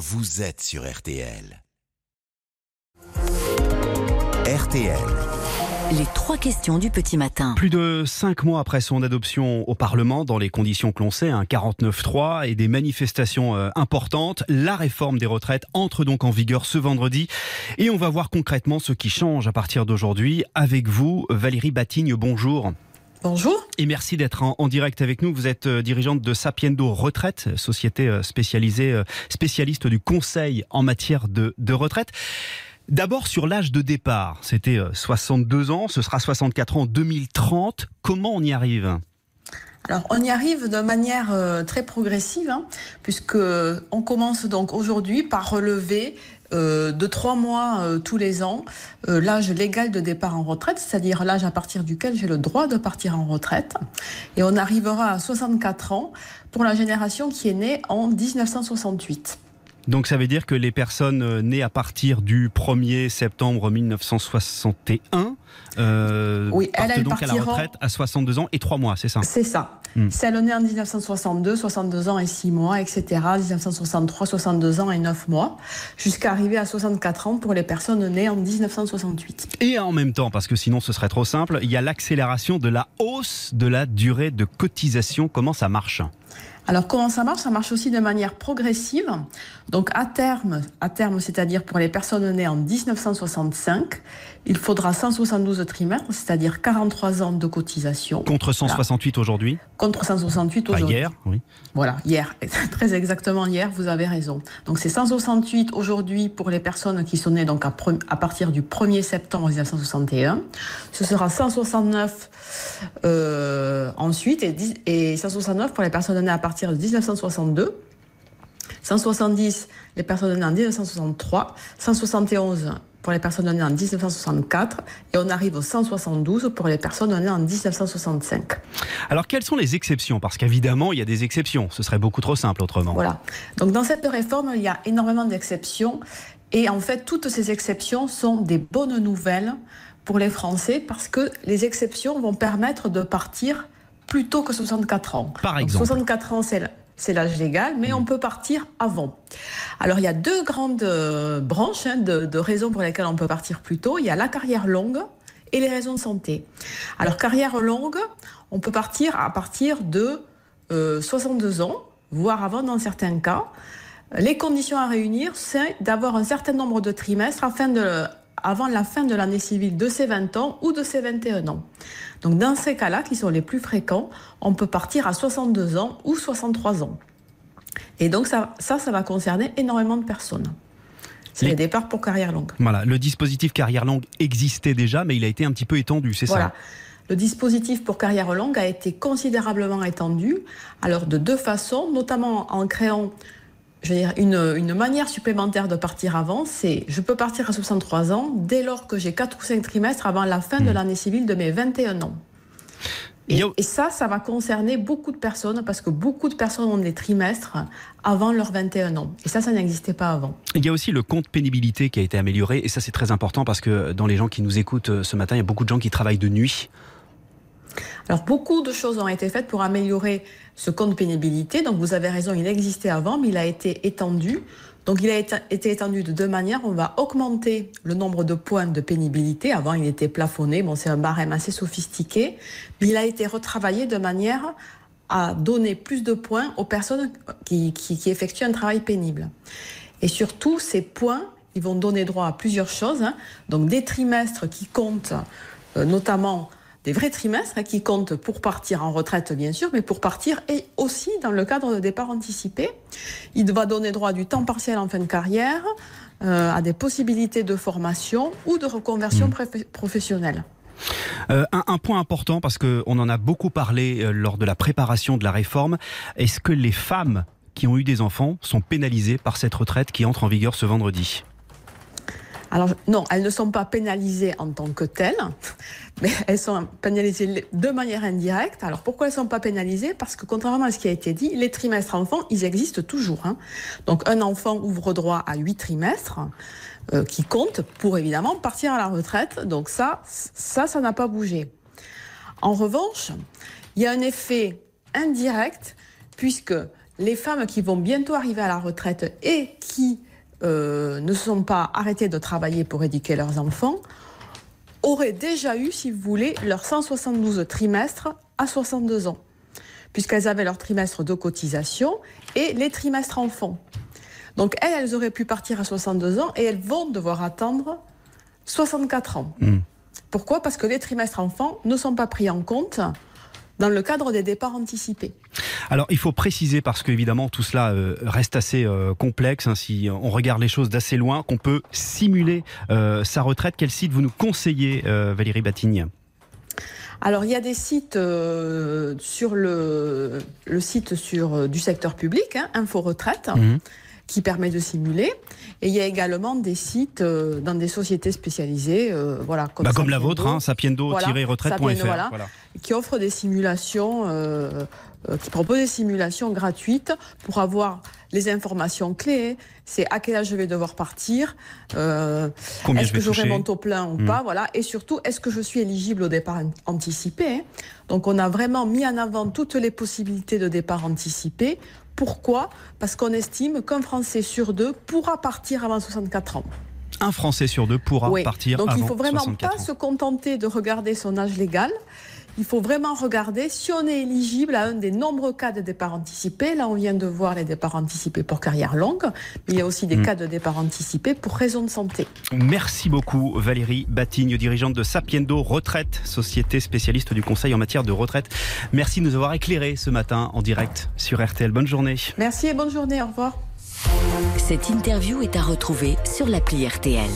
vous êtes sur RTL. RTL. Les trois questions du petit matin. Plus de cinq mois après son adoption au Parlement, dans les conditions que l'on sait, un 49-3 et des manifestations euh, importantes, la réforme des retraites entre donc en vigueur ce vendredi. Et on va voir concrètement ce qui change à partir d'aujourd'hui. Avec vous, Valérie Batigne, bonjour. Bonjour. Et merci d'être en, direct avec nous. Vous êtes euh, dirigeante de Sapiendo Retraite, société euh, spécialisée, spécialiste du conseil en matière de, de retraite. D'abord sur l'âge de départ, c'était 62 euh, ans, ce sera 64 ans en 2030. Comment on y arrive? Alors, on y arrive de manière euh, très progressive, hein, puisque on commence donc aujourd'hui par relever euh, de trois mois tous les ans l'âge légal de départ en retraite, c'est-à-dire l'âge à partir duquel j'ai le droit de partir en retraite. Et on arrivera à 64 ans pour la génération qui est née en 1968. Donc ça veut dire que les personnes euh, nées à partir du 1er septembre 1961 euh, oui, partent donc à la retraite à 62 ans et 3 mois, c'est ça? C'est ça. Celle née en 1962, 62 ans et 6 mois, etc. 1963, 62 ans et 9 mois, jusqu'à arriver à 64 ans pour les personnes nées en 1968. Et en même temps, parce que sinon ce serait trop simple, il y a l'accélération de la hausse de la durée de cotisation. Comment ça marche? Alors comment ça marche? Ça marche aussi de manière progressive. Donc à terme, à terme, c'est-à-dire pour les personnes nées en 1965, il faudra 172 trimestres, c'est-à-dire 43 ans de cotisation. Contre 168 aujourd'hui Contre 168 aujourd'hui. hier, oui. Voilà, hier, très exactement hier, vous avez raison. Donc c'est 168 aujourd'hui pour les personnes qui sont nées donc à, à, partir du 1er septembre 1961. Ce sera 169 euh, ensuite et, et 169 pour les personnes nées à partir de 1962. 170 les personnes nées en 1963, 171 pour les personnes nées en 1964 et on arrive au 172 pour les personnes nées en 1965. Alors quelles sont les exceptions? Parce qu'évidemment, il y a des exceptions. Ce serait beaucoup trop simple autrement. Voilà. Donc dans cette réforme, il y a énormément d'exceptions et en fait, toutes ces exceptions sont des bonnes nouvelles pour les Français parce que les exceptions vont permettre de partir plus tôt que 64 ans. Par exemple. 64 ans, c'est c'est l'âge légal, mais on peut partir avant. Alors il y a deux grandes euh, branches hein, de, raisons pour lesquelles on peut partir plus tôt. Il y a la carrière longue et les raisons de santé. Alors carrière longue, on peut partir à partir de 62 euh, ans, voire avant dans certains cas. Les conditions à réunir, c'est d'avoir un certain nombre de trimestres afin de, avant la fin de l'année civile de ses 20 ans ou de ses 21 ans. Donc dans ces cas-là, qui sont les plus fréquents, on peut partir à 62 ans ou 63 ans. Et donc ça, ça, ça va concerner énormément de personnes. C'est les... départs pour carrière longue. Voilà, le dispositif carrière longue existait déjà, mais il a été un petit peu étendu, c'est ça le dispositif pour carrière longue a été considérablement étendu, alors de deux façons, notamment en créant je veux dire, une, une, manière supplémentaire de partir avant, c'est je peux partir à 63 ans dès lors que j'ai 4 ou 5 trimestres avant la fin de hmm. l'année civile de mes 21 ans. Et, et, ça, ça va concerner beaucoup de personnes parce que beaucoup de personnes ont des trimestres avant leurs 21 ans. Et ça, ça n'existait pas avant. Il y a aussi le compte pénibilité qui a été amélioré. Et ça, c'est très important parce que dans les gens qui nous écoutent euh, ce matin, il y a beaucoup de gens qui travaillent de nuit. Alors beaucoup de choses ont été faites pour améliorer ce compte pénibilité. Donc vous avez raison, il existait avant, mais il a été étendu. Donc il a été étendu de deux manières. On va augmenter le nombre de points de pénibilité. Avant, il était plafonné. Bon, c'est un barème assez sophistiqué. Mais il a été retravaillé de manière à donner plus de points aux personnes qui, effectuent un travail pénible. Et surtout, ces points, ils vont donner droit à plusieurs choses. Hein. Donc des trimestres qui comptent euh, notamment des vrais trimestres hein, qui comptent pour partir en retraite, bien sûr, mais pour partir et aussi dans le cadre de départ anticipé. Il va donner droit à du temps partiel en fin de carrière, euh, à des possibilités de formation ou de reconversion mmh. professionnelle. Euh, un, point important, parce qu'on en a beaucoup parlé euh, lors de la préparation de la réforme, est-ce que les femmes qui ont eu des enfants sont pénalisées par cette retraite qui entre en vigueur ce vendredi? Alors non, elles ne sont pas pénalisées en tant que telles, mais elles sont pénalisées de manière indirecte. Alors pourquoi elles ne sont pas pénalisées? Parce que contrairement à ce qui a été dit, les trimestres enfants, ils existent toujours. Hein. Donc un enfant ouvre droit à huit trimestres euh, qui comptent pour évidemment partir à la retraite. Donc ça, ça, ça n'a pas bougé. En revanche, il y a un effet indirect puisque les femmes qui vont bientôt arriver à la retraite et qui euh, ne sont pas arrêtées de travailler pour éduquer leurs enfants auraient déjà eu, si vous voulez, leurs 172 trimestres à 62 ans, puisqu'elles avaient leur trimestre de cotisation et les trimestres enfants. Donc elles, elles auraient pu partir à 62 ans et elles vont devoir attendre 64 ans. Hmm. Pourquoi? Parce que les trimestres enfants ne sont pas pris en compte dans le cadre des départs anticipés. Alors il faut préciser, parce qu'évidemment tout cela euh, reste assez euh, complexe, hein, si on regarde les choses d'assez loin, qu'on peut simuler euh, sa retraite. Quel site vous nous conseillez, Valérie Batigne alors il y a des sites sur le, le, site sur, du secteur public, hein, Info Retraite. Mhm qui permet de simuler. Et il y a également des sites euh, dans des sociétés spécialisées, euh, voilà, comme, bah, comme la vôtre, hein, sapiendo-retraite.fr, voilà, qui offre des simulations, euh, qui propose des simulations gratuites pour avoir les informations clés. C'est à quel âge je vais devoir partir, est-ce que j'aurai mon taux plein ou hmm. pas, voilà, et surtout est-ce que je suis éligible au départ anticipé. Donc on a vraiment mis en avant toutes les possibilités de départ anticipé pourquoi? Parce qu'on estime qu'un Français sur deux pourra partir avant 64 ans. Un Français sur deux pourra partir avant 64 ans. Donc il ne faut vraiment pas se contenter de regarder son âge légal il faut vraiment regarder si on est éligible à un des nombreux cas de départ anticipé. Là, on vient de voir les départs anticipés pour carrière longue, mais il y a aussi des mm. cas de départ anticipé pour raison de santé. Merci beaucoup Valérie Batigne, dirigeante de Sapiendo Retraite, société spécialiste du conseil en matière de retraite. Merci de nous avoir éclairé ce matin en direct sur RTL. Bonne journée. Merci et bonne journée. Au revoir. Cette interview est à retrouver sur l'appli RTL.